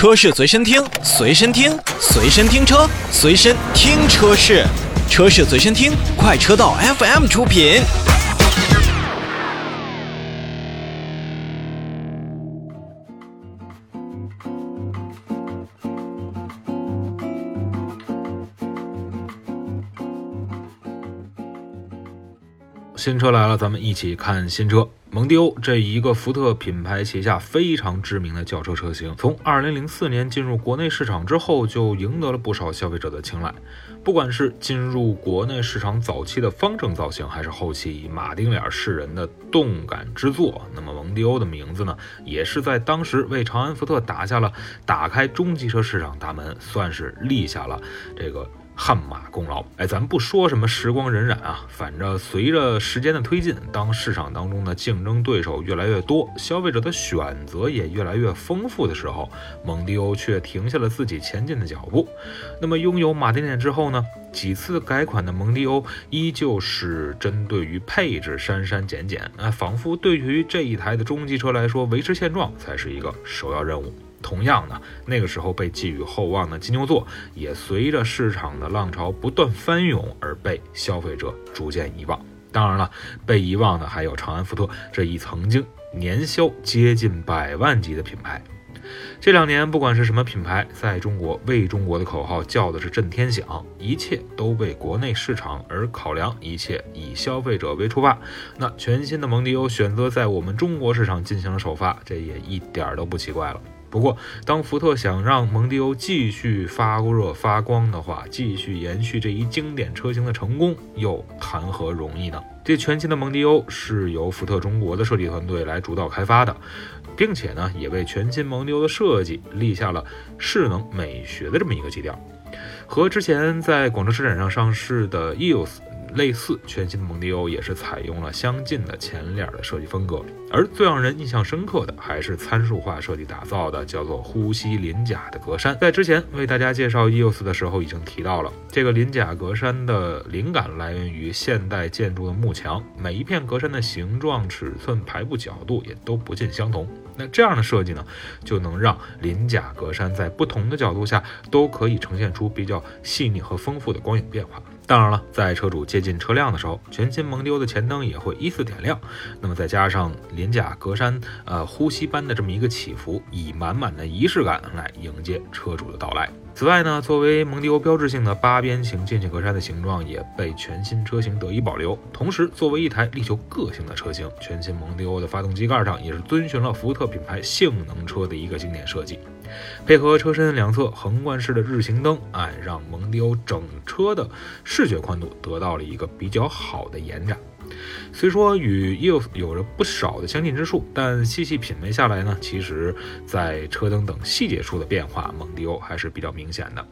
车市随身听，随身听，随身听车，随身听车市，车市随身听，快车道 FM 出品。新车来了，咱们一起看新车。蒙迪欧这一个福特品牌旗下非常知名的轿车车型，从2004年进入国内市场之后，就赢得了不少消费者的青睐。不管是进入国内市场早期的方正造型，还是后期以马丁脸示人的动感之作，那么蒙迪欧的名字呢，也是在当时为长安福特打下了打开中级车市场大门，算是立下了这个。汗马功劳，哎，咱不说什么时光荏苒啊，反正随着时间的推进，当市场当中的竞争对手越来越多，消费者的选择也越来越丰富的时候，蒙迪欧却停下了自己前进的脚步。那么，拥有马丁脸之后呢？几次改款的蒙迪欧依旧是针对于配置删删减减，啊，仿佛对于这一台的中级车来说，维持现状才是一个首要任务。同样的，那个时候被寄予厚望的金牛座，也随着市场的浪潮不断翻涌而被消费者逐渐遗忘。当然了，被遗忘的还有长安福特这一曾经年销接近百万级的品牌。这两年，不管是什么品牌，在中国为中国的口号叫的是震天响，一切都为国内市场而考量，一切以消费者为出发。那全新的蒙迪欧选择在我们中国市场进行了首发，这也一点都不奇怪了。不过，当福特想让蒙迪欧继续发热发光的话，继续延续这一经典车型的成功，又谈何容易呢？这全新的蒙迪欧是由福特中国的设计团队来主导开发的，并且呢，也为全新蒙迪欧的设计立下了势能美学的这么一个基调，和之前在广州车展上上市的 EOS。类似全新的蒙迪欧也是采用了相近的前脸的设计风格，而最让人印象深刻的还是参数化设计打造的叫做呼吸鳞甲的格栅。在之前为大家介绍 EOS 的时候已经提到了，这个鳞甲格栅的灵感来源于现代建筑的幕墙，每一片格栅的形状、尺寸、排布角度也都不尽相同。那这样的设计呢，就能让鳞甲格栅在不同的角度下都可以呈现出比较细腻和丰富的光影变化。当然了，在车主接近车辆的时候，全新蒙迪欧的前灯也会依次点亮。那么再加上鳞甲格栅，呃，呼吸般的这么一个起伏，以满满的仪式感来迎接车主的到来。此外呢，作为蒙迪欧标志性的八边形进气格栅的形状，也被全新车型得以保留。同时，作为一台力求个性的车型，全新蒙迪欧的发动机盖上也是遵循了福特品牌性能车的一个经典设计。配合车身两侧横贯式的日行灯，哎，让蒙迪欧整车的视觉宽度得到了一个比较好的延展。虽说与 EOS 有着不少的相近之处，但细细品味下来呢，其实在车灯等细节处的变化，蒙迪欧还是比较明显的。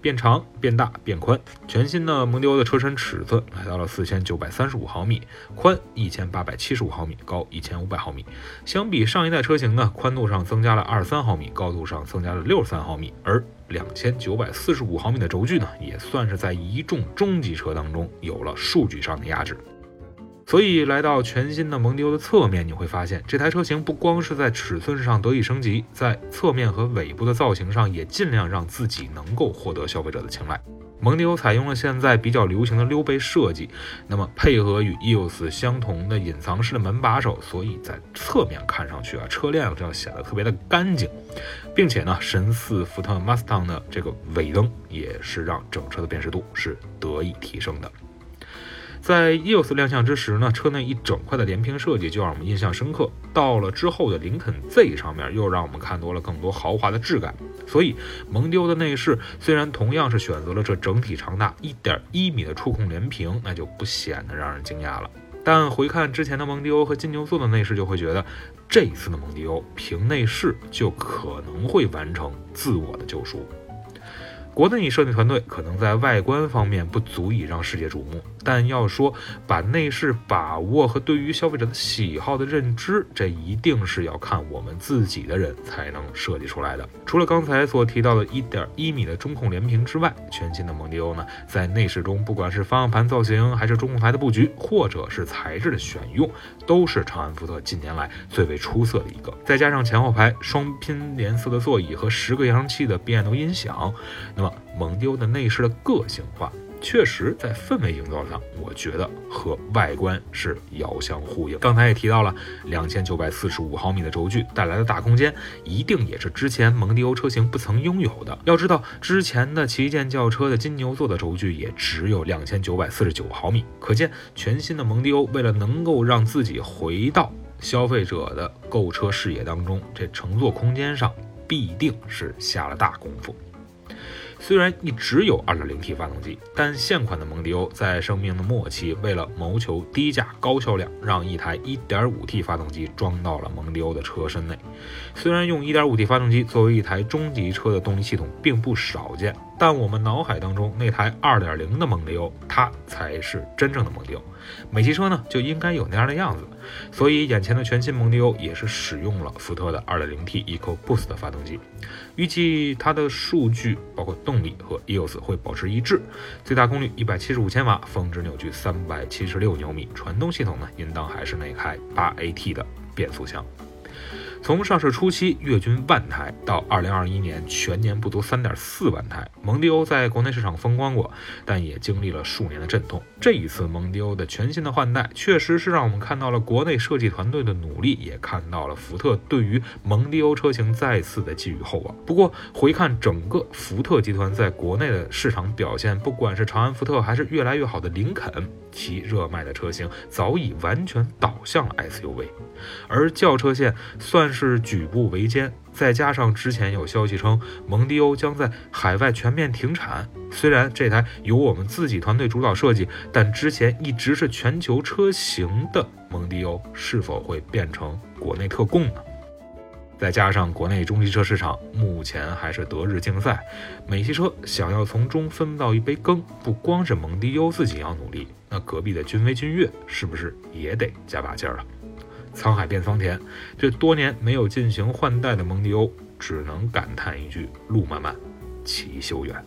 变长、变大、变宽，全新的蒙迪欧的车身尺寸来到了四千九百三十五毫米，宽一千八百七十五毫米，高一千五百毫米。相比上一代车型呢，宽度上增加了二十三毫米，高度上增加了六十三毫米，而两千九百四十五毫米的轴距呢，也算是在一众中级车当中有了数据上的压制。所以来到全新的蒙迪欧的侧面，你会发现这台车型不光是在尺寸上得以升级，在侧面和尾部的造型上也尽量让自己能够获得消费者的青睐。蒙迪欧采用了现在比较流行的溜背设计，那么配合与 EOS 相同的隐藏式的门把手，所以在侧面看上去啊，车辆这样显得特别的干净，并且呢，神似福特 Mustang 的这个尾灯也是让整车的辨识度是得以提升的。在 EOS 亮相之时呢，车内一整块的连屏设计就让我们印象深刻。到了之后的林肯 Z 上面，又让我们看多了更多豪华的质感。所以，蒙迪欧的内饰虽然同样是选择了这整体长达一点一米的触控连屏，那就不显得让人惊讶了。但回看之前的蒙迪欧和金牛座的内饰，就会觉得这一次的蒙迪欧凭内饰就可能会完成自我的救赎。国内设计团队可能在外观方面不足以让世界瞩目，但要说把内饰把握和对于消费者的喜好的认知，这一定是要看我们自己的人才能设计出来的。除了刚才所提到的1.1米的中控连屏之外，全新的蒙迪欧呢，在内饰中，不管是方向盘造型，还是中控台的布局，或者是材质的选用，都是长安福特近年来最为出色的一个。再加上前后排双拼连色的座椅和十个扬声器的变动音响，那么蒙迪欧的内饰的个性化。确实，在氛围营造上，我觉得和外观是遥相呼应。刚才也提到了，两千九百四十五毫米的轴距带来的大空间，一定也是之前蒙迪欧车型不曾拥有的。要知道，之前的旗舰轿车的金牛座的轴距也只有两千九百四十九毫米，可见全新的蒙迪欧为了能够让自己回到消费者的购车视野当中，这乘坐空间上必定是下了大功夫。虽然一直有 2.0T 发动机，但现款的蒙迪欧在生命的末期，为了谋求低价高销量，让一台 1.5T 发动机装到了蒙迪欧的车身内。虽然用 1.5T 发动机作为一台中级车的动力系统并不少见，但我们脑海当中那台2.0的蒙迪欧，它才是真正的蒙迪欧。美系车呢就应该有那样的样子，所以眼前的全新蒙迪欧也是使用了福特的 2.0T EcoBoost 的发动机，预计它的数据包括动力和 EOS 会保持一致，最大功率一百七十五千瓦，峰值扭矩三百七十六牛米，传动系统呢应当还是那台八 A T 的变速箱。从上市初期月均万台到二零二一年全年不足三点四万台，蒙迪欧在国内市场风光过，但也经历了数年的阵痛。这一次蒙迪欧的全新的换代，确实是让我们看到了国内设计团队的努力，也看到了福特对于蒙迪欧车型再次的寄予厚望。不过回看整个福特集团在国内的市场表现，不管是长安福特还是越来越好的林肯，其热卖的车型早已完全倒向了 SUV，而轿车线算。是举步维艰，再加上之前有消息称蒙迪欧将在海外全面停产，虽然这台由我们自己团队主导设计，但之前一直是全球车型的蒙迪欧是否会变成国内特供呢？再加上国内中级车市场目前还是德日竞赛，美系车想要从中分到一杯羹，不光是蒙迪欧自己要努力，那隔壁的君威、君越是不是也得加把劲儿了？沧海变桑田，这多年没有进行换代的蒙迪欧，只能感叹一句：路漫漫，其修远。